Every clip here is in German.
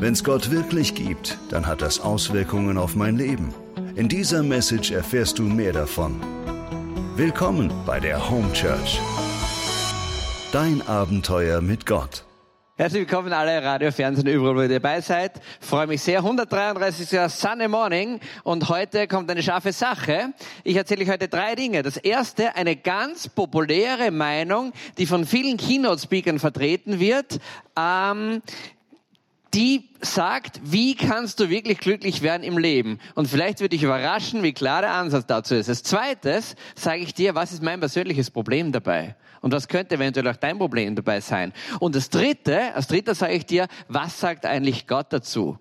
Wenn es Gott wirklich gibt, dann hat das Auswirkungen auf mein Leben. In dieser Message erfährst du mehr davon. Willkommen bei der Home Church. Dein Abenteuer mit Gott. Herzlich willkommen alle Radio, Fernsehen, überall, wo ihr dabei seid. Freue mich sehr. 133. Sunday Morning und heute kommt eine scharfe Sache. Ich erzähle euch heute drei Dinge. Das erste, eine ganz populäre Meinung, die von vielen Keynote-Speakern vertreten wird. Ähm, die sagt, wie kannst du wirklich glücklich werden im Leben? Und vielleicht würde ich überraschen, wie klar der Ansatz dazu ist. Als zweites sage ich dir, was ist mein persönliches Problem dabei? Und was könnte eventuell auch dein Problem dabei sein? Und das dritte, als dritter sage ich dir, was sagt eigentlich Gott dazu?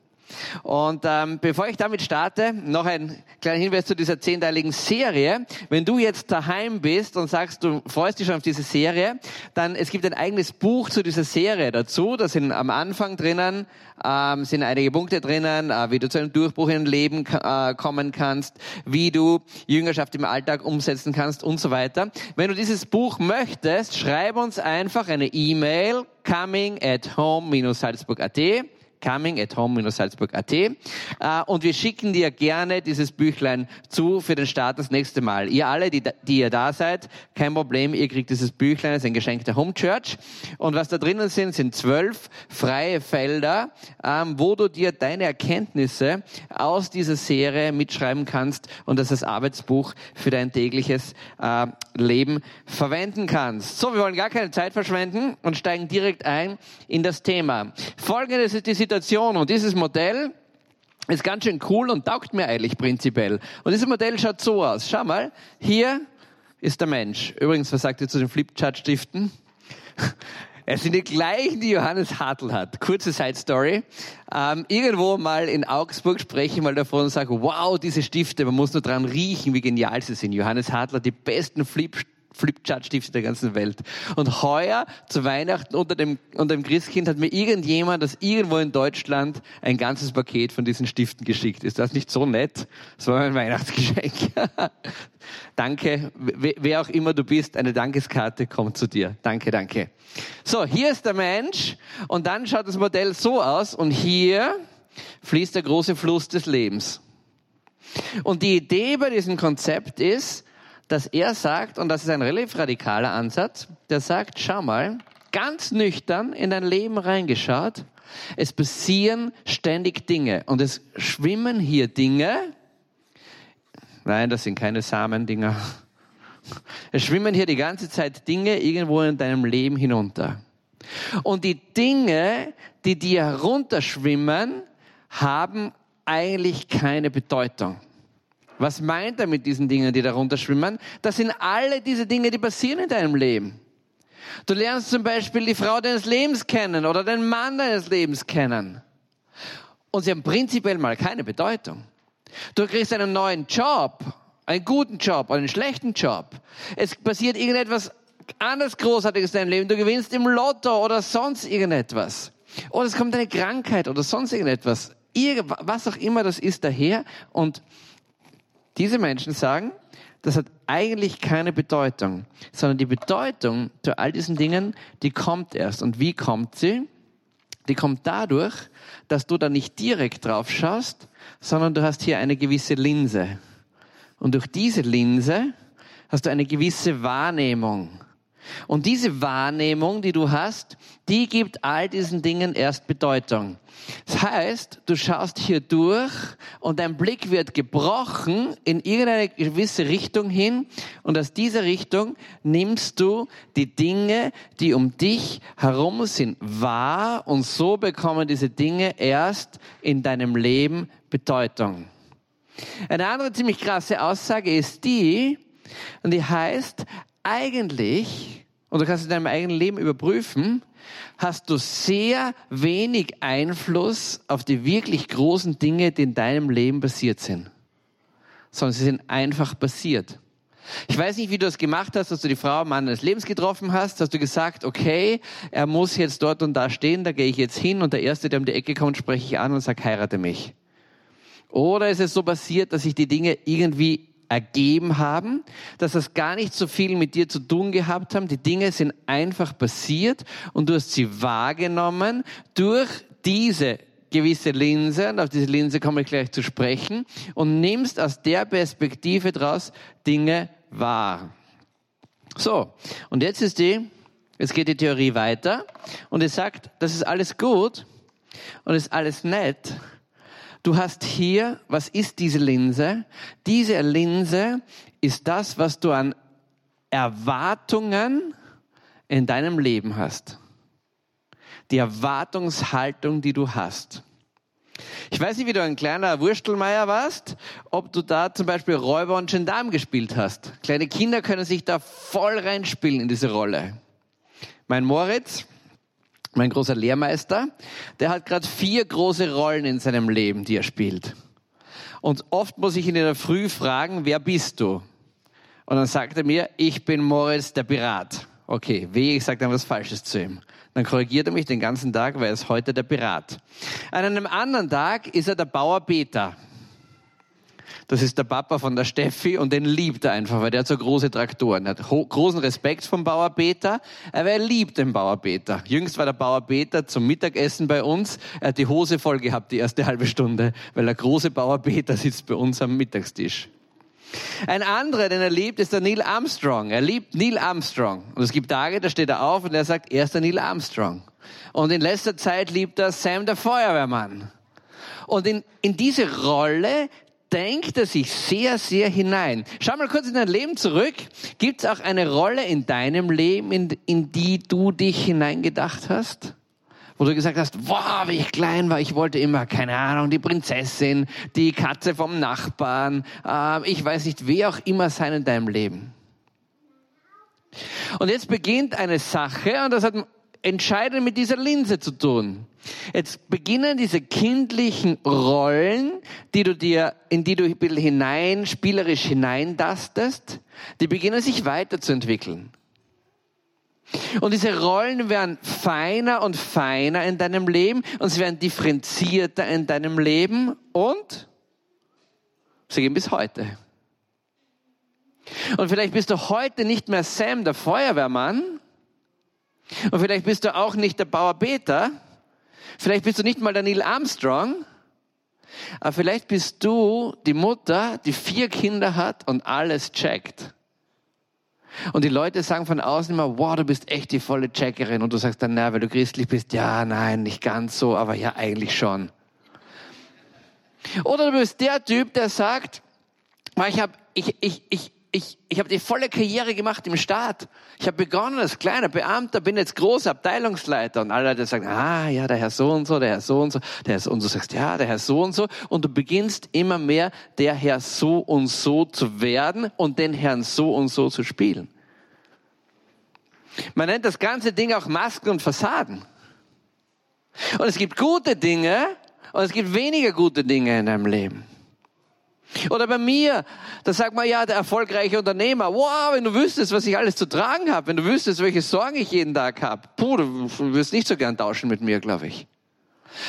Und ähm, bevor ich damit starte, noch ein kleiner Hinweis zu dieser zehnteiligen Serie. Wenn du jetzt daheim bist und sagst, du freust dich schon auf diese Serie, dann es gibt ein eigenes Buch zu dieser Serie dazu. Da sind am Anfang drinnen ähm, sind einige Punkte drinnen, äh, wie du zu einem Durchbruch in Leben äh, kommen kannst, wie du Jüngerschaft im Alltag umsetzen kannst und so weiter. Wenn du dieses Buch möchtest, schreib uns einfach eine E-Mail coming at home-salzburg.at coming at home-salzburg.at äh, und wir schicken dir gerne dieses Büchlein zu für den Start das nächste Mal. Ihr alle, die, die ihr da seid, kein Problem, ihr kriegt dieses Büchlein, das ist ein Geschenk der Home Church und was da drinnen sind, sind zwölf freie Felder, ähm, wo du dir deine Erkenntnisse aus dieser Serie mitschreiben kannst und das als Arbeitsbuch für dein tägliches äh, Leben verwenden kannst. So, wir wollen gar keine Zeit verschwenden und steigen direkt ein in das Thema. Folgendes ist die Situation und dieses Modell ist ganz schön cool und taugt mir eigentlich prinzipiell. Und dieses Modell schaut so aus. Schau mal, hier ist der Mensch. Übrigens, was sagt ihr zu den Flipchart-Stiften? Es sind die gleichen, die Johannes Hartl hat. Kurze Side Story. Ähm, irgendwo mal in Augsburg spreche ich mal davon und sage, wow, diese Stifte, man muss nur dran riechen, wie genial sie sind. Johannes Hartl hat die besten Flip Flipchart-Stifte der ganzen Welt. Und heuer zu Weihnachten unter dem, unter dem Christkind hat mir irgendjemand das irgendwo in Deutschland ein ganzes Paket von diesen Stiften geschickt. Ist das nicht so nett? Das war mein Weihnachtsgeschenk. danke. Wer auch immer du bist, eine Dankeskarte kommt zu dir. Danke, danke. So, hier ist der Mensch und dann schaut das Modell so aus und hier fließt der große Fluss des Lebens. Und die Idee bei diesem Konzept ist, dass er sagt, und das ist ein relativ radikaler Ansatz, der sagt, schau mal, ganz nüchtern in dein Leben reingeschaut, es passieren ständig Dinge und es schwimmen hier Dinge, nein, das sind keine Samendinger, es schwimmen hier die ganze Zeit Dinge irgendwo in deinem Leben hinunter. Und die Dinge, die dir herunterschwimmen, haben eigentlich keine Bedeutung. Was meint er mit diesen Dingen, die darunter schwimmen? Das sind alle diese Dinge, die passieren in deinem Leben. Du lernst zum Beispiel die Frau deines Lebens kennen oder den Mann deines Lebens kennen. Und sie haben prinzipiell mal keine Bedeutung. Du kriegst einen neuen Job, einen guten Job, einen schlechten Job. Es passiert irgendetwas anderes Großartiges in deinem Leben. Du gewinnst im Lotto oder sonst irgendetwas. Oder es kommt eine Krankheit oder sonst irgendetwas. Was auch immer das ist daher und diese Menschen sagen, das hat eigentlich keine Bedeutung, sondern die Bedeutung zu all diesen Dingen, die kommt erst. Und wie kommt sie? Die kommt dadurch, dass du da nicht direkt drauf schaust, sondern du hast hier eine gewisse Linse. Und durch diese Linse hast du eine gewisse Wahrnehmung. Und diese Wahrnehmung, die du hast, die gibt all diesen Dingen erst Bedeutung. Das heißt, du schaust hier durch und dein Blick wird gebrochen in irgendeine gewisse Richtung hin und aus dieser Richtung nimmst du die Dinge, die um dich herum sind, wahr und so bekommen diese Dinge erst in deinem Leben Bedeutung. Eine andere ziemlich krasse Aussage ist die, und die heißt, eigentlich, und du kannst in deinem eigenen Leben überprüfen, hast du sehr wenig Einfluss auf die wirklich großen Dinge, die in deinem Leben passiert sind. Sondern sie sind einfach passiert. Ich weiß nicht, wie du das gemacht hast, dass du die Frau am Mann deines Lebens getroffen hast. Hast du gesagt, okay, er muss jetzt dort und da stehen, da gehe ich jetzt hin und der Erste, der um die Ecke kommt, spreche ich an und sage, heirate mich. Oder ist es so passiert, dass sich die Dinge irgendwie ergeben haben, dass das gar nicht so viel mit dir zu tun gehabt haben. Die Dinge sind einfach passiert und du hast sie wahrgenommen durch diese gewisse Linse, und auf diese Linse komme ich gleich zu sprechen, und nimmst aus der Perspektive daraus Dinge wahr. So, und jetzt ist die, jetzt geht die Theorie weiter, und es sagt, das ist alles gut, und ist alles nett, Du hast hier, was ist diese Linse? Diese Linse ist das, was du an Erwartungen in deinem Leben hast. Die Erwartungshaltung, die du hast. Ich weiß nicht, wie du ein kleiner Wurstelmeier warst, ob du da zum Beispiel Räuber und Gendarm gespielt hast. Kleine Kinder können sich da voll reinspielen in diese Rolle. Mein Moritz, mein großer Lehrmeister, der hat gerade vier große Rollen in seinem Leben, die er spielt. Und oft muss ich ihn in der Früh fragen, wer bist du? Und dann sagt er mir, ich bin Moritz der Pirat. Okay, weh, ich sage dann was Falsches zu ihm. Dann korrigiert er mich den ganzen Tag, weil er ist heute der Pirat. An einem anderen Tag ist er der Bauer Peter. Das ist der Papa von der Steffi und den liebt er einfach, weil der hat so große Traktoren. Er hat großen Respekt vom Bauer Peter, aber er liebt den Bauer Peter. Jüngst war der Bauer Peter zum Mittagessen bei uns. Er hat die Hose voll gehabt, die erste halbe Stunde, weil der große Bauer Peter sitzt bei uns am Mittagstisch. Ein anderer, den er liebt, ist der Neil Armstrong. Er liebt Neil Armstrong. Und es gibt Tage, da steht er auf und er sagt, er ist der Neil Armstrong. Und in letzter Zeit liebt er Sam der Feuerwehrmann. Und in, in diese Rolle denkt er sich sehr, sehr hinein. Schau mal kurz in dein Leben zurück. Gibt es auch eine Rolle in deinem Leben, in, in die du dich hineingedacht hast? Wo du gesagt hast, wow, wie ich klein war, ich wollte immer, keine Ahnung, die Prinzessin, die Katze vom Nachbarn, äh, ich weiß nicht, wer auch immer sein in deinem Leben. Und jetzt beginnt eine Sache, und das hat entscheidend mit dieser Linse zu tun. Jetzt beginnen diese kindlichen Rollen, die du dir, in die du ein bisschen hinein, spielerisch hineindastest, die beginnen sich weiterzuentwickeln. Und diese Rollen werden feiner und feiner in deinem Leben und sie werden differenzierter in deinem Leben und sie gehen bis heute. Und vielleicht bist du heute nicht mehr Sam, der Feuerwehrmann, und vielleicht bist du auch nicht der Bauer Peter. Vielleicht bist du nicht mal der Neil Armstrong. Aber vielleicht bist du die Mutter, die vier Kinder hat und alles checkt. Und die Leute sagen von außen immer, wow, du bist echt die volle Checkerin. Und du sagst dann, na, weil du christlich bist, ja, nein, nicht ganz so, aber ja, eigentlich schon. Oder du bist der Typ, der sagt, ich habe ich, ich, ich, ich, ich habe die volle Karriere gemacht im Staat. Ich habe begonnen als kleiner Beamter, bin jetzt großer Abteilungsleiter und alle Leute sagen, ah ja, der Herr so und so, der Herr so und so, der Herr so und so, sagst ja, der Herr so und so und du beginnst immer mehr der Herr so und so zu werden und den Herrn so und so zu spielen. Man nennt das ganze Ding auch Masken und Fassaden. Und es gibt gute Dinge und es gibt weniger gute Dinge in deinem Leben. Oder bei mir, da sagt man ja, der erfolgreiche Unternehmer, wow, wenn du wüsstest, was ich alles zu tragen habe, wenn du wüsstest, welche Sorgen ich jeden Tag habe, puh, du wirst nicht so gern tauschen mit mir, glaube ich.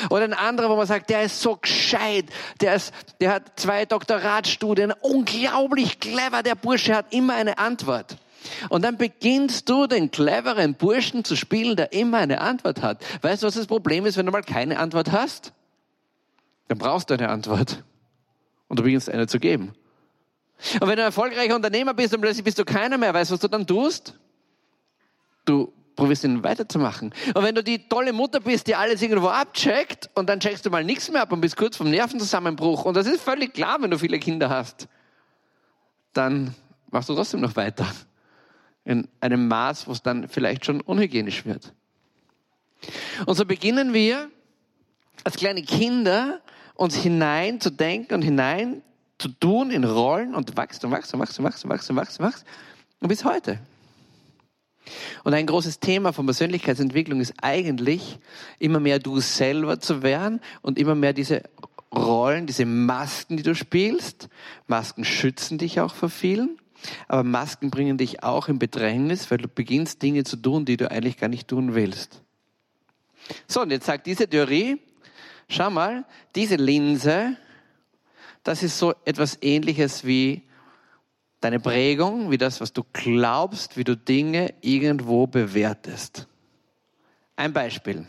Oder ein anderer, wo man sagt, der ist so gescheit, der, ist, der hat zwei Doktoratstudien, unglaublich clever, der Bursche hat immer eine Antwort. Und dann beginnst du den cleveren Burschen zu spielen, der immer eine Antwort hat. Weißt du, was das Problem ist, wenn du mal keine Antwort hast? Dann brauchst du eine Antwort und du beginnst eine zu geben. Und wenn du ein erfolgreicher Unternehmer bist und plötzlich bist du keiner mehr, weißt du, was du dann tust? Du probierst ihn weiterzumachen. Und wenn du die tolle Mutter bist, die alles irgendwo abcheckt und dann checkst du mal nichts mehr ab und bist kurz vom Nervenzusammenbruch und das ist völlig klar, wenn du viele Kinder hast, dann machst du trotzdem noch weiter. In einem Maß, wo es dann vielleicht schon unhygienisch wird. Und so beginnen wir als kleine Kinder uns denken und hinein zu tun in Rollen und wächst und wächst und wächst und wächst und wächst und wächst und wächst und bis heute. Und ein großes Thema von Persönlichkeitsentwicklung ist eigentlich, immer mehr du selber zu werden und immer mehr diese Rollen, diese Masken, die du spielst. Masken schützen dich auch vor vielen, aber Masken bringen dich auch in Bedrängnis, weil du beginnst Dinge zu tun, die du eigentlich gar nicht tun willst. So, und jetzt sagt diese Theorie, Schau mal, diese Linse, das ist so etwas ähnliches wie deine Prägung, wie das, was du glaubst, wie du Dinge irgendwo bewertest. Ein Beispiel.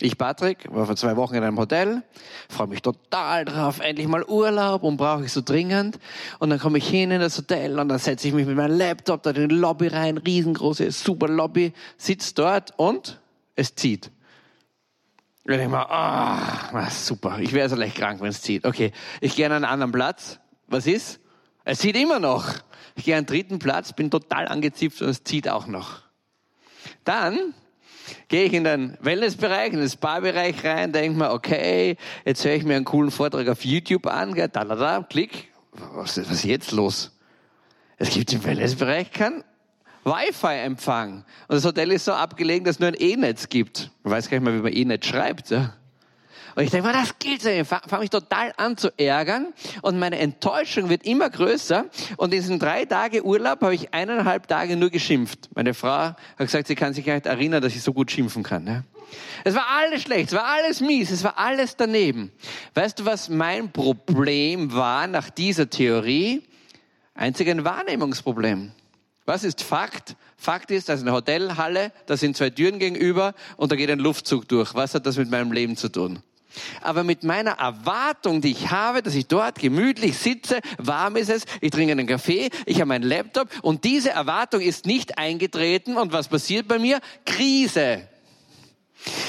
Ich, Patrick, war vor zwei Wochen in einem Hotel, freue mich total drauf, endlich mal Urlaub und brauche ich so dringend. Und dann komme ich hin in das Hotel und dann setze ich mich mit meinem Laptop da in die Lobby rein, riesengroße, super Lobby, sitze dort und es zieht. Und ich denke mal, ah, super, ich wäre so leicht krank, wenn es zieht. Okay, ich gehe an einen anderen Platz. Was ist? Es zieht immer noch. Ich gehe an den dritten Platz, bin total angezipft und es zieht auch noch. Dann gehe ich in den Wellnessbereich, in den Spa-Bereich rein, denke mir, okay, jetzt höre ich mir einen coolen Vortrag auf YouTube an, da, da, da, klick, was, was ist jetzt los? Es gibt im Wellnessbereich keinen Wi-Fi-Empfang. Und das Hotel ist so abgelegen, dass es nur ein E-Netz gibt. Ich weiß gar nicht mal, wie man E-Netz schreibt. Ja? Und ich denke, das gilt so. Ich fange mich total an zu ärgern und meine Enttäuschung wird immer größer. Und in diesen drei Tage Urlaub habe ich eineinhalb Tage nur geschimpft. Meine Frau hat gesagt, sie kann sich gar nicht erinnern, dass ich so gut schimpfen kann. Ne? Es war alles schlecht, es war alles mies, es war alles daneben. Weißt du, was mein Problem war nach dieser Theorie? Einzig ein Wahrnehmungsproblem. Was ist Fakt? Fakt ist, da ist eine Hotelhalle, da sind zwei Türen gegenüber und da geht ein Luftzug durch. Was hat das mit meinem Leben zu tun? Aber mit meiner Erwartung, die ich habe, dass ich dort gemütlich sitze, warm ist es, ich trinke einen Kaffee, ich habe meinen Laptop und diese Erwartung ist nicht eingetreten und was passiert bei mir? Krise.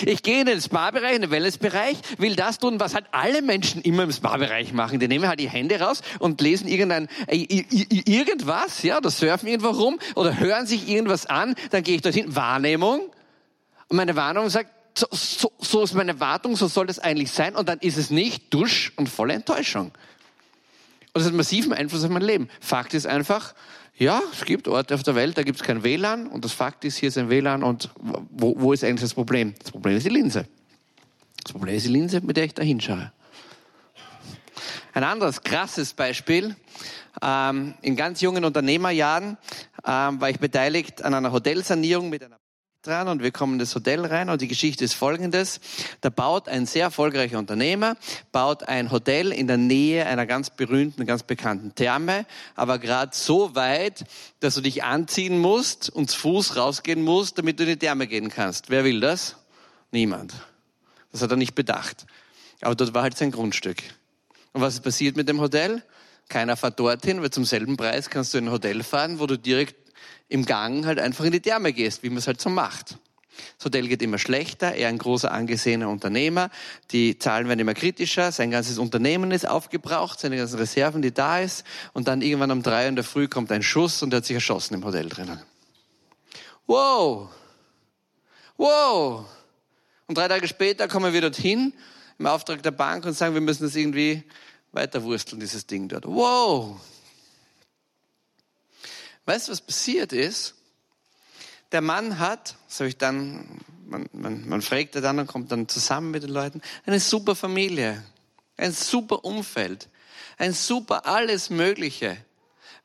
Ich gehe in den Spa-Bereich, in den Wellness-Bereich, will das tun, was halt alle Menschen immer im Spa-Bereich machen. Die nehmen halt die Hände raus und lesen irgendein, äh, irgendwas, ja, oder surfen irgendwo rum oder hören sich irgendwas an. Dann gehe ich dorthin, Wahrnehmung. Und meine Wahrnehmung sagt, so, so, so ist meine Wartung, so soll das eigentlich sein. Und dann ist es nicht Dusch und volle Enttäuschung. Und das hat massiven Einfluss auf mein Leben. Fakt ist einfach, ja, es gibt Orte auf der Welt, da gibt es kein WLAN. Und das Fakt ist, hier ist ein WLAN. Und wo, wo ist eigentlich das Problem? Das Problem ist die Linse. Das Problem ist die Linse, mit der ich da hinschaue. Ein anderes krasses Beispiel. Ähm, in ganz jungen Unternehmerjahren ähm, war ich beteiligt an einer Hotelsanierung mit einer dran und wir kommen in das Hotel rein und die Geschichte ist folgendes. Da baut ein sehr erfolgreicher Unternehmer, baut ein Hotel in der Nähe einer ganz berühmten, ganz bekannten Therme, aber gerade so weit, dass du dich anziehen musst und zu Fuß rausgehen musst, damit du in die Therme gehen kannst. Wer will das? Niemand. Das hat er nicht bedacht. Aber dort war halt sein Grundstück. Und was ist passiert mit dem Hotel? Keiner fährt dorthin, weil zum selben Preis kannst du in ein Hotel fahren, wo du direkt im Gang halt einfach in die Therme gehst, wie man es halt so macht. Das Hotel geht immer schlechter, er ein großer angesehener Unternehmer, die Zahlen werden immer kritischer, sein ganzes Unternehmen ist aufgebraucht, seine ganzen Reserven, die da ist, und dann irgendwann um drei in der Früh kommt ein Schuss und er hat sich erschossen im Hotel drinnen. Wow! Wow! Und drei Tage später kommen wir dorthin, im Auftrag der Bank und sagen, wir müssen das irgendwie weiterwursteln, dieses Ding dort. Wow! Weißt du, was passiert ist? Der Mann hat, so ich dann, man, man, man fragt er dann und kommt dann zusammen mit den Leuten, eine super Familie, ein super Umfeld, ein super alles Mögliche.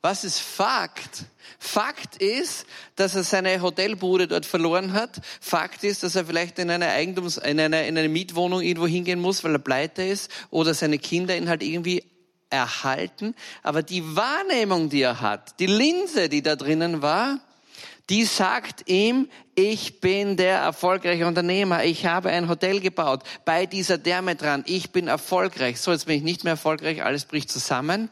Was ist Fakt? Fakt ist, dass er seine Hotelbude dort verloren hat. Fakt ist, dass er vielleicht in eine Eigentums, in eine, in eine Mietwohnung irgendwo hingehen muss, weil er pleite ist, oder seine Kinder ihn halt irgendwie erhalten, aber die Wahrnehmung, die er hat, die Linse, die da drinnen war, die sagt ihm, ich bin der erfolgreiche Unternehmer, ich habe ein Hotel gebaut bei dieser Därme dran, ich bin erfolgreich. So, jetzt bin ich nicht mehr erfolgreich, alles bricht zusammen.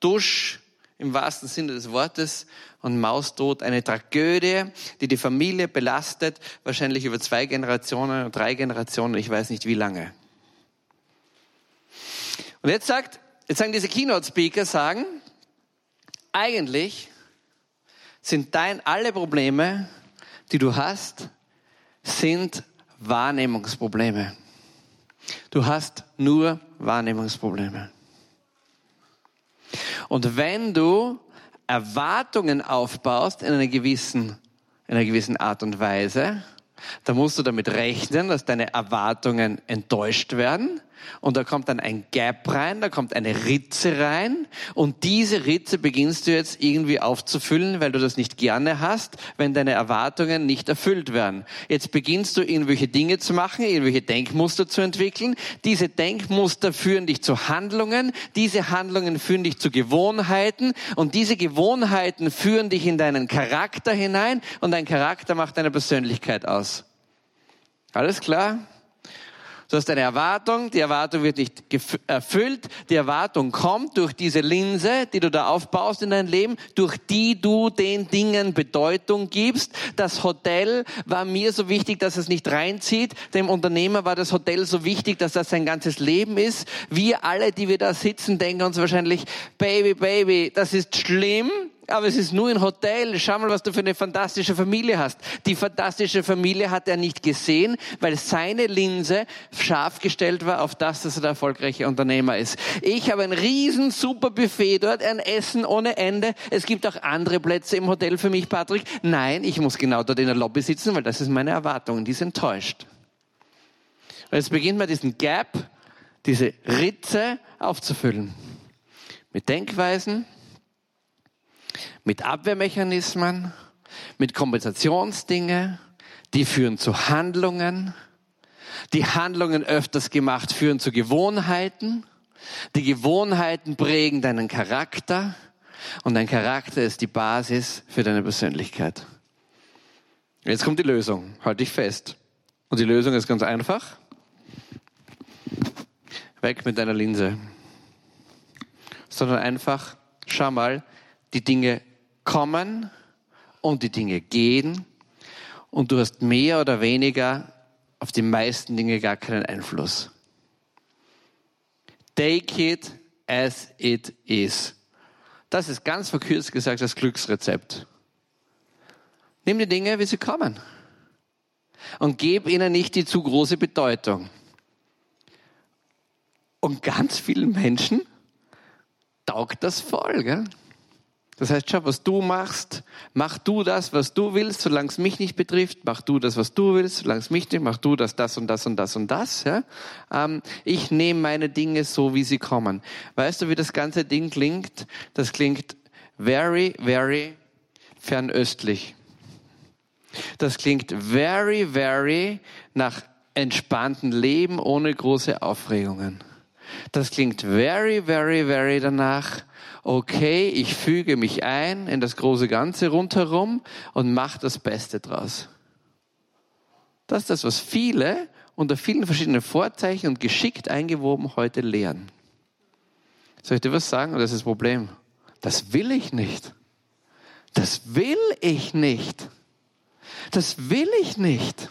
Dusch im wahrsten Sinne des Wortes und Maustod, eine Tragödie, die die Familie belastet, wahrscheinlich über zwei Generationen, drei Generationen, ich weiß nicht wie lange. Und jetzt sagt Jetzt sagen diese Keynote-Speaker, sagen, eigentlich sind dein, alle Probleme, die du hast, sind Wahrnehmungsprobleme. Du hast nur Wahrnehmungsprobleme. Und wenn du Erwartungen aufbaust in einer gewissen, in einer gewissen Art und Weise, dann musst du damit rechnen, dass deine Erwartungen enttäuscht werden und da kommt dann ein Gap rein, da kommt eine Ritze rein und diese Ritze beginnst du jetzt irgendwie aufzufüllen, weil du das nicht gerne hast, wenn deine Erwartungen nicht erfüllt werden. Jetzt beginnst du irgendwelche Dinge zu machen, irgendwelche Denkmuster zu entwickeln. Diese Denkmuster führen dich zu Handlungen, diese Handlungen führen dich zu Gewohnheiten und diese Gewohnheiten führen dich in deinen Charakter hinein und dein Charakter macht deine Persönlichkeit aus. Alles klar? Du hast eine Erwartung, die Erwartung wird nicht erfüllt, die Erwartung kommt durch diese Linse, die du da aufbaust in dein Leben, durch die du den Dingen Bedeutung gibst. Das Hotel war mir so wichtig, dass es nicht reinzieht. Dem Unternehmer war das Hotel so wichtig, dass das sein ganzes Leben ist. Wir alle, die wir da sitzen, denken uns wahrscheinlich, Baby, Baby, das ist schlimm, aber es ist nur ein Hotel. Schau mal, was du für eine fantastische Familie hast. Die fantastische Familie hat er nicht gesehen, weil seine Linse scharf gestellt war auf das, dass er der erfolgreiche Unternehmer ist. Ich habe ein riesen super Buffet dort, ein Essen ohne Ende. Es gibt auch andere Plätze im Hotel für mich, Patrick. Nein, ich muss genau dort in der Lobby sitzen, weil das ist meine Erwartung. Die ist enttäuscht. Und jetzt beginnt man diesen Gap, diese Ritze aufzufüllen. Mit Denkweisen, mit Abwehrmechanismen, mit Kompensationsdinge, die führen zu Handlungen, die Handlungen öfters gemacht führen zu Gewohnheiten, die Gewohnheiten prägen deinen Charakter und dein Charakter ist die Basis für deine Persönlichkeit. Jetzt kommt die Lösung, halte dich fest. Und die Lösung ist ganz einfach. Weg mit deiner Linse. Sondern einfach, schau mal, die Dinge kommen und die Dinge gehen und du hast mehr oder weniger auf die meisten Dinge gar keinen Einfluss. Take it as it is. Das ist ganz verkürzt gesagt das Glücksrezept. Nimm die Dinge, wie sie kommen. Und gib ihnen nicht die zu große Bedeutung. Und ganz vielen Menschen taugt das voll. Gell? Das heißt, schau, was du machst, mach du das, was du willst, solange es mich nicht betrifft, mach du das, was du willst, solange es mich nicht, mach du das, das und das und das und das. Ja? Ähm, ich nehme meine Dinge so, wie sie kommen. Weißt du, wie das ganze Ding klingt? Das klingt very, very fernöstlich. Das klingt very, very nach entspannten Leben ohne große Aufregungen. Das klingt very, very, very danach, okay, ich füge mich ein in das große Ganze rundherum und mache das Beste draus. Das ist das, was viele unter vielen verschiedenen Vorzeichen und geschickt eingewoben heute lehren. Soll ich dir was sagen? Das ist das Problem. Das will ich nicht. Das will ich nicht. Das will ich nicht.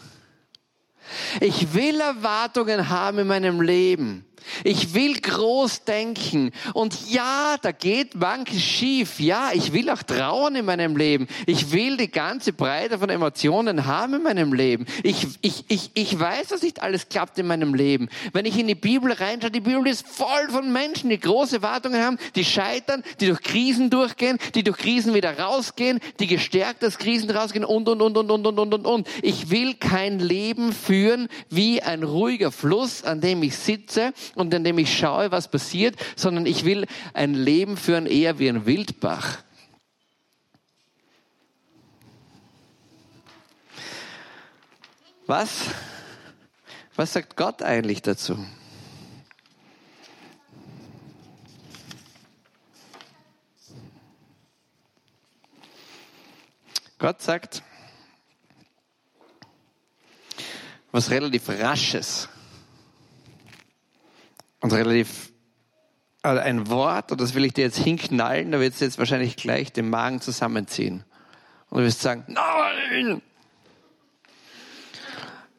Ich will Erwartungen haben in meinem Leben. Ich will groß denken. Und ja, da geht manches schief. Ja, ich will auch trauern in meinem Leben. Ich will die ganze Breite von Emotionen haben in meinem Leben. Ich, ich, ich, ich weiß, dass nicht alles klappt in meinem Leben. Wenn ich in die Bibel reinschaue, die Bibel ist voll von Menschen, die große Erwartungen haben, die scheitern, die durch Krisen durchgehen, die durch Krisen wieder rausgehen, die gestärkt aus Krisen rausgehen und, und, und, und, und, und, und, und, und. Ich will kein Leben führen wie ein ruhiger Fluss, an dem ich sitze und in dem ich schaue, was passiert, sondern ich will ein Leben führen eher wie ein Wildbach. Was? Was sagt Gott eigentlich dazu? Gott sagt was relativ Rasches und relativ also ein Wort, und das will ich dir jetzt hinknallen, da wird du jetzt wahrscheinlich gleich den Magen zusammenziehen. Und du wirst sagen, nein!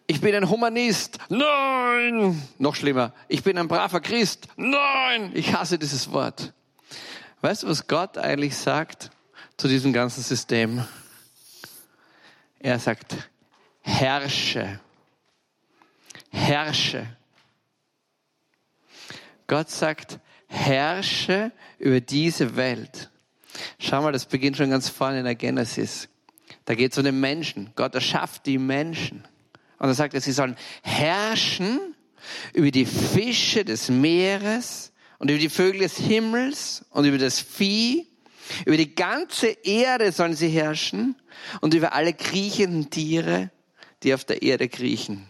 Ich bin ein Humanist. Nein! Noch schlimmer. Ich bin ein braver Christ. Nein! Ich hasse dieses Wort. Weißt du, was Gott eigentlich sagt zu diesem ganzen System? Er sagt, herrsche. Herrsche. Gott sagt, herrsche über diese Welt. Schau mal, das beginnt schon ganz vorne in der Genesis. Da geht es um den Menschen. Gott erschafft die Menschen. Und er sagt, sie sollen herrschen über die Fische des Meeres und über die Vögel des Himmels und über das Vieh. Über die ganze Erde sollen sie herrschen und über alle kriechenden Tiere, die auf der Erde kriechen.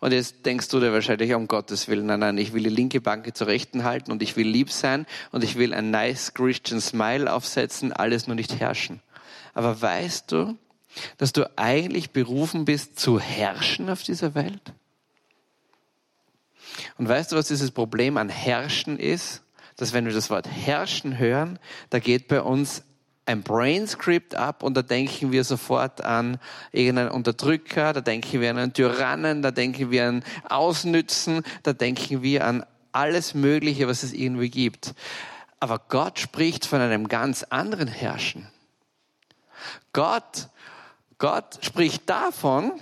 Und jetzt denkst du dir wahrscheinlich, um Gottes Willen, nein, nein, ich will die linke Banke zur rechten halten und ich will lieb sein und ich will ein nice Christian Smile aufsetzen, alles nur nicht herrschen. Aber weißt du, dass du eigentlich berufen bist zu herrschen auf dieser Welt? Und weißt du, was dieses Problem an Herrschen ist? Dass wenn wir das Wort Herrschen hören, da geht bei uns ein Brainscript ab und da denken wir sofort an irgendeinen Unterdrücker, da denken wir an einen Tyrannen, da denken wir an Ausnützen, da denken wir an alles Mögliche, was es irgendwie gibt. Aber Gott spricht von einem ganz anderen Herrschen. Gott, Gott spricht davon,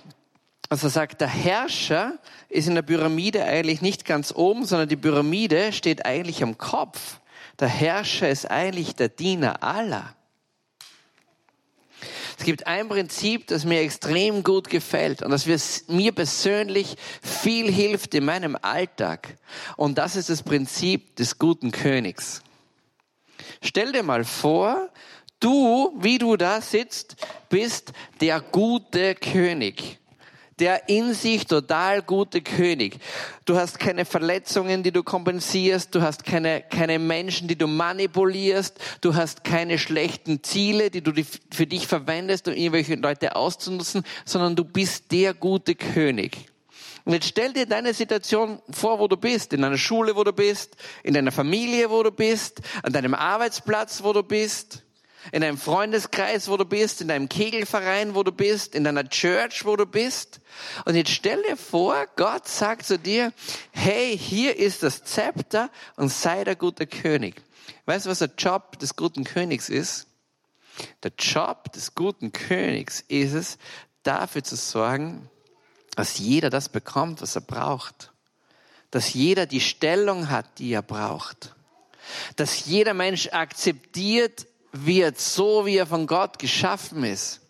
dass er sagt, der Herrscher ist in der Pyramide eigentlich nicht ganz oben, sondern die Pyramide steht eigentlich am Kopf. Der Herrscher ist eigentlich der Diener aller. Es gibt ein Prinzip, das mir extrem gut gefällt und das mir persönlich viel hilft in meinem Alltag. Und das ist das Prinzip des guten Königs. Stell dir mal vor, du, wie du da sitzt, bist der gute König der in sich total gute König. Du hast keine Verletzungen, die du kompensierst, du hast keine, keine Menschen, die du manipulierst, du hast keine schlechten Ziele, die du für dich verwendest, um irgendwelche Leute auszunutzen, sondern du bist der gute König. Und jetzt stell dir deine Situation vor, wo du bist, in einer Schule, wo du bist, in deiner Familie, wo du bist, an deinem Arbeitsplatz, wo du bist in deinem Freundeskreis, wo du bist, in deinem Kegelverein, wo du bist, in deiner Church, wo du bist. Und jetzt stell dir vor, Gott sagt zu dir, hey, hier ist das Zepter und sei der gute König. Weißt du, was der Job des guten Königs ist? Der Job des guten Königs ist es, dafür zu sorgen, dass jeder das bekommt, was er braucht. Dass jeder die Stellung hat, die er braucht. Dass jeder Mensch akzeptiert, wird, so wie er von Gott geschaffen ist.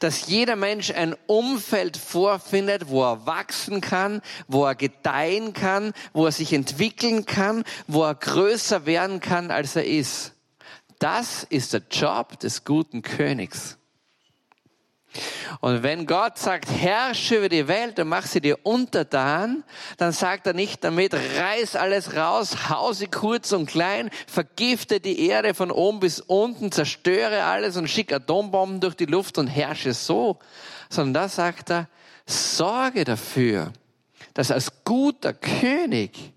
Dass jeder Mensch ein Umfeld vorfindet, wo er wachsen kann, wo er gedeihen kann, wo er sich entwickeln kann, wo er größer werden kann, als er ist. Das ist der Job des guten Königs. Und wenn Gott sagt, herrsche über die Welt und mach sie dir untertan, dann sagt er nicht damit, reiß alles raus, hau sie kurz und klein, vergifte die Erde von oben bis unten, zerstöre alles und schick Atombomben durch die Luft und herrsche so, sondern da sagt er, sorge dafür, dass als guter König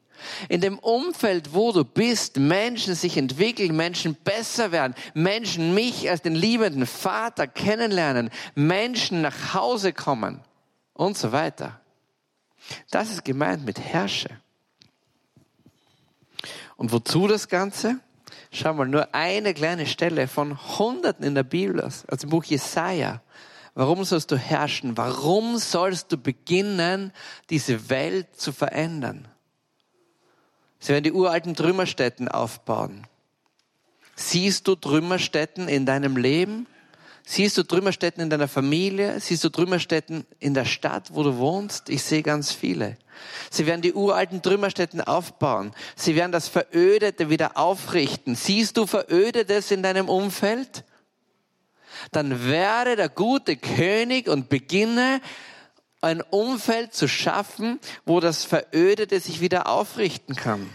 in dem Umfeld, wo du bist, Menschen sich entwickeln, Menschen besser werden, Menschen mich als den liebenden Vater kennenlernen, Menschen nach Hause kommen und so weiter. Das ist gemeint mit Herrsche. Und wozu das Ganze? Schau mal, nur eine kleine Stelle von Hunderten in der Bibel, aus dem Buch Jesaja. Warum sollst du herrschen? Warum sollst du beginnen, diese Welt zu verändern? Sie werden die uralten Trümmerstätten aufbauen. Siehst du Trümmerstätten in deinem Leben? Siehst du Trümmerstätten in deiner Familie? Siehst du Trümmerstätten in der Stadt, wo du wohnst? Ich sehe ganz viele. Sie werden die uralten Trümmerstätten aufbauen. Sie werden das Verödete wieder aufrichten. Siehst du Verödetes in deinem Umfeld? Dann werde der gute König und beginne ein Umfeld zu schaffen, wo das Verödete sich wieder aufrichten kann.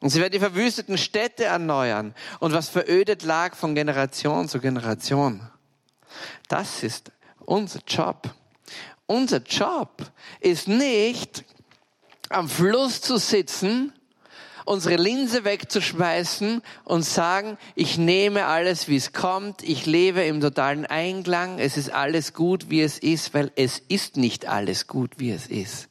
Und sie werden die verwüsteten Städte erneuern und was verödet lag von Generation zu Generation. Das ist unser Job. Unser Job ist nicht am Fluss zu sitzen unsere Linse wegzuschmeißen und sagen, ich nehme alles, wie es kommt, ich lebe im totalen Einklang, es ist alles gut, wie es ist, weil es ist nicht alles gut, wie es ist.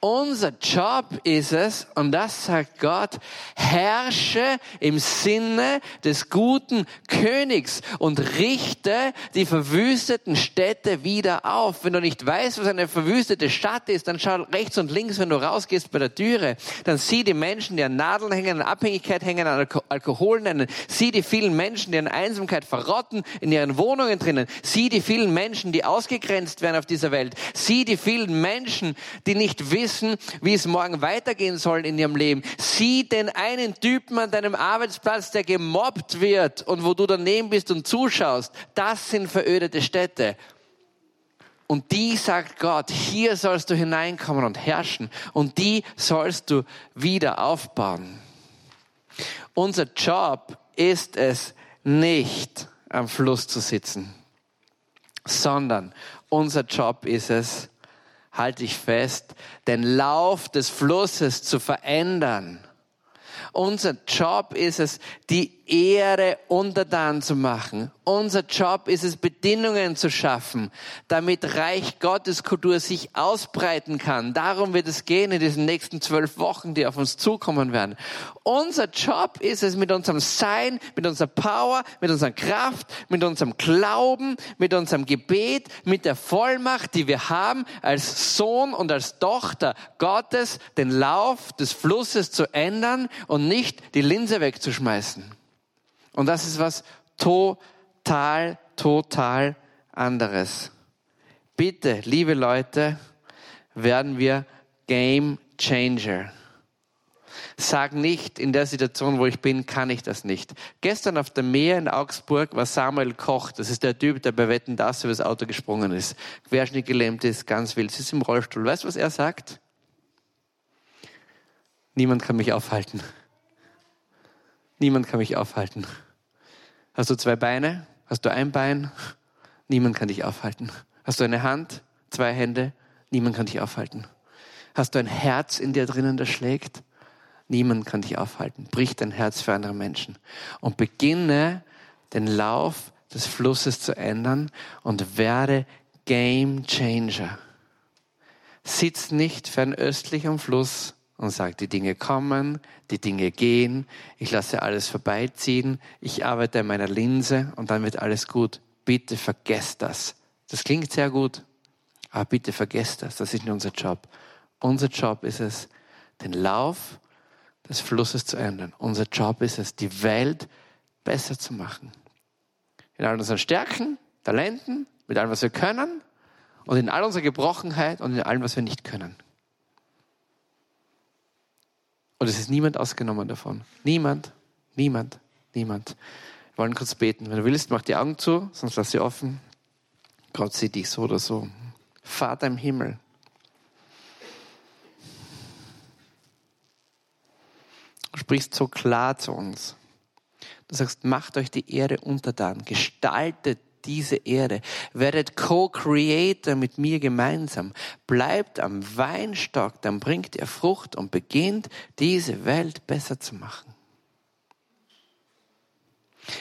Unser Job ist es, und das sagt Gott, herrsche im Sinne des guten Königs und richte die verwüsteten Städte wieder auf. Wenn du nicht weißt, was eine verwüstete Stadt ist, dann schau rechts und links, wenn du rausgehst bei der Türe, dann sieh die Menschen, die an Nadeln hängen, an Abhängigkeit hängen, an Alkohol nennen, sieh die vielen Menschen, die an Einsamkeit verrotten in ihren Wohnungen drinnen, sieh die vielen Menschen, die ausgegrenzt werden auf dieser Welt, sieh die vielen Menschen, die nicht nicht wissen, wie es morgen weitergehen soll in ihrem Leben. Sieh den einen Typen an deinem Arbeitsplatz, der gemobbt wird und wo du daneben bist und zuschaust. Das sind verödete Städte. Und die sagt Gott, hier sollst du hineinkommen und herrschen. Und die sollst du wieder aufbauen. Unser Job ist es nicht, am Fluss zu sitzen, sondern unser Job ist es, halte ich fest, den Lauf des Flusses zu verändern. Unser Job ist es, die Ehre untertan zu machen. Unser Job ist es, Bedingungen zu schaffen, damit Reich Gottes Kultur sich ausbreiten kann. Darum wird es gehen in diesen nächsten zwölf Wochen, die auf uns zukommen werden. Unser Job ist es, mit unserem Sein, mit unserer Power, mit unserer Kraft, mit unserem Glauben, mit unserem Gebet, mit der Vollmacht, die wir haben, als Sohn und als Tochter Gottes, den Lauf des Flusses zu ändern und nicht die Linse wegzuschmeißen. Und das ist was total, total anderes. Bitte, liebe Leute, werden wir Game Changer. Sag nicht, in der Situation, wo ich bin, kann ich das nicht. Gestern auf dem Meer in Augsburg war Samuel Koch. Das ist der Typ, der bei Wetten das über das Auto gesprungen ist. Querschnitt gelähmt ist, ganz wild. Sie ist im Rollstuhl. Weißt du, was er sagt? Niemand kann mich aufhalten. Niemand kann mich aufhalten. Hast du zwei Beine? Hast du ein Bein? Niemand kann dich aufhalten. Hast du eine Hand? Zwei Hände? Niemand kann dich aufhalten. Hast du ein Herz in dir drinnen, das schlägt? Niemand kann dich aufhalten. Brich dein Herz für andere Menschen und beginne den Lauf des Flusses zu ändern und werde Game Changer. Sitz nicht fernöstlich am Fluss, und sagt, die Dinge kommen, die Dinge gehen, ich lasse alles vorbeiziehen, ich arbeite an meiner Linse und dann wird alles gut. Bitte vergesst das. Das klingt sehr gut, aber bitte vergesst das. Das ist nicht unser Job. Unser Job ist es, den Lauf des Flusses zu ändern. Unser Job ist es, die Welt besser zu machen. In all unseren Stärken, Talenten, mit allem, was wir können und in all unserer Gebrochenheit und in allem, was wir nicht können. Und es ist niemand ausgenommen davon. Niemand, niemand, niemand. Wir wollen kurz beten. Wenn du willst, mach die Augen zu, sonst lass sie offen. Gott sieht dich so oder so. Vater im Himmel. Du sprichst so klar zu uns. Du sagst, macht euch die Erde untertan, gestaltet diese Erde. Werdet Co-Creator mit mir gemeinsam. Bleibt am Weinstock, dann bringt ihr Frucht und beginnt diese Welt besser zu machen.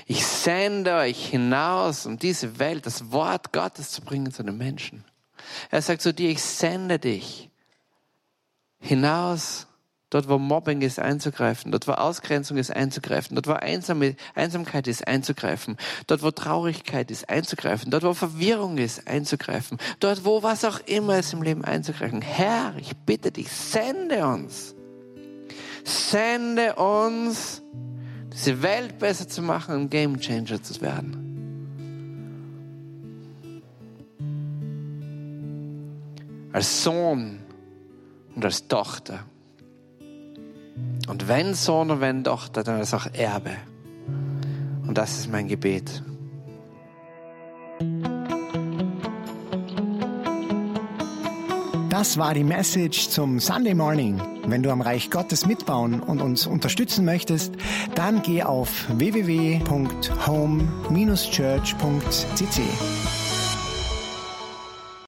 Ich sende euch hinaus, um diese Welt, das Wort Gottes zu bringen zu den Menschen. Er sagt zu dir, ich sende dich hinaus Dort, wo Mobbing ist, einzugreifen. Dort, wo Ausgrenzung ist, einzugreifen. Dort, wo Einsame, Einsamkeit ist, einzugreifen. Dort, wo Traurigkeit ist, einzugreifen. Dort, wo Verwirrung ist, einzugreifen. Dort, wo was auch immer ist im Leben, einzugreifen. Herr, ich bitte dich, sende uns. Sende uns, diese Welt besser zu machen und Game Changer zu werden. Als Sohn und als Tochter. Und wenn Sohn und wenn Tochter, dann ist auch Erbe. Und das ist mein Gebet. Das war die Message zum Sunday Morning. Wenn du am Reich Gottes mitbauen und uns unterstützen möchtest, dann geh auf www.home-church.cc.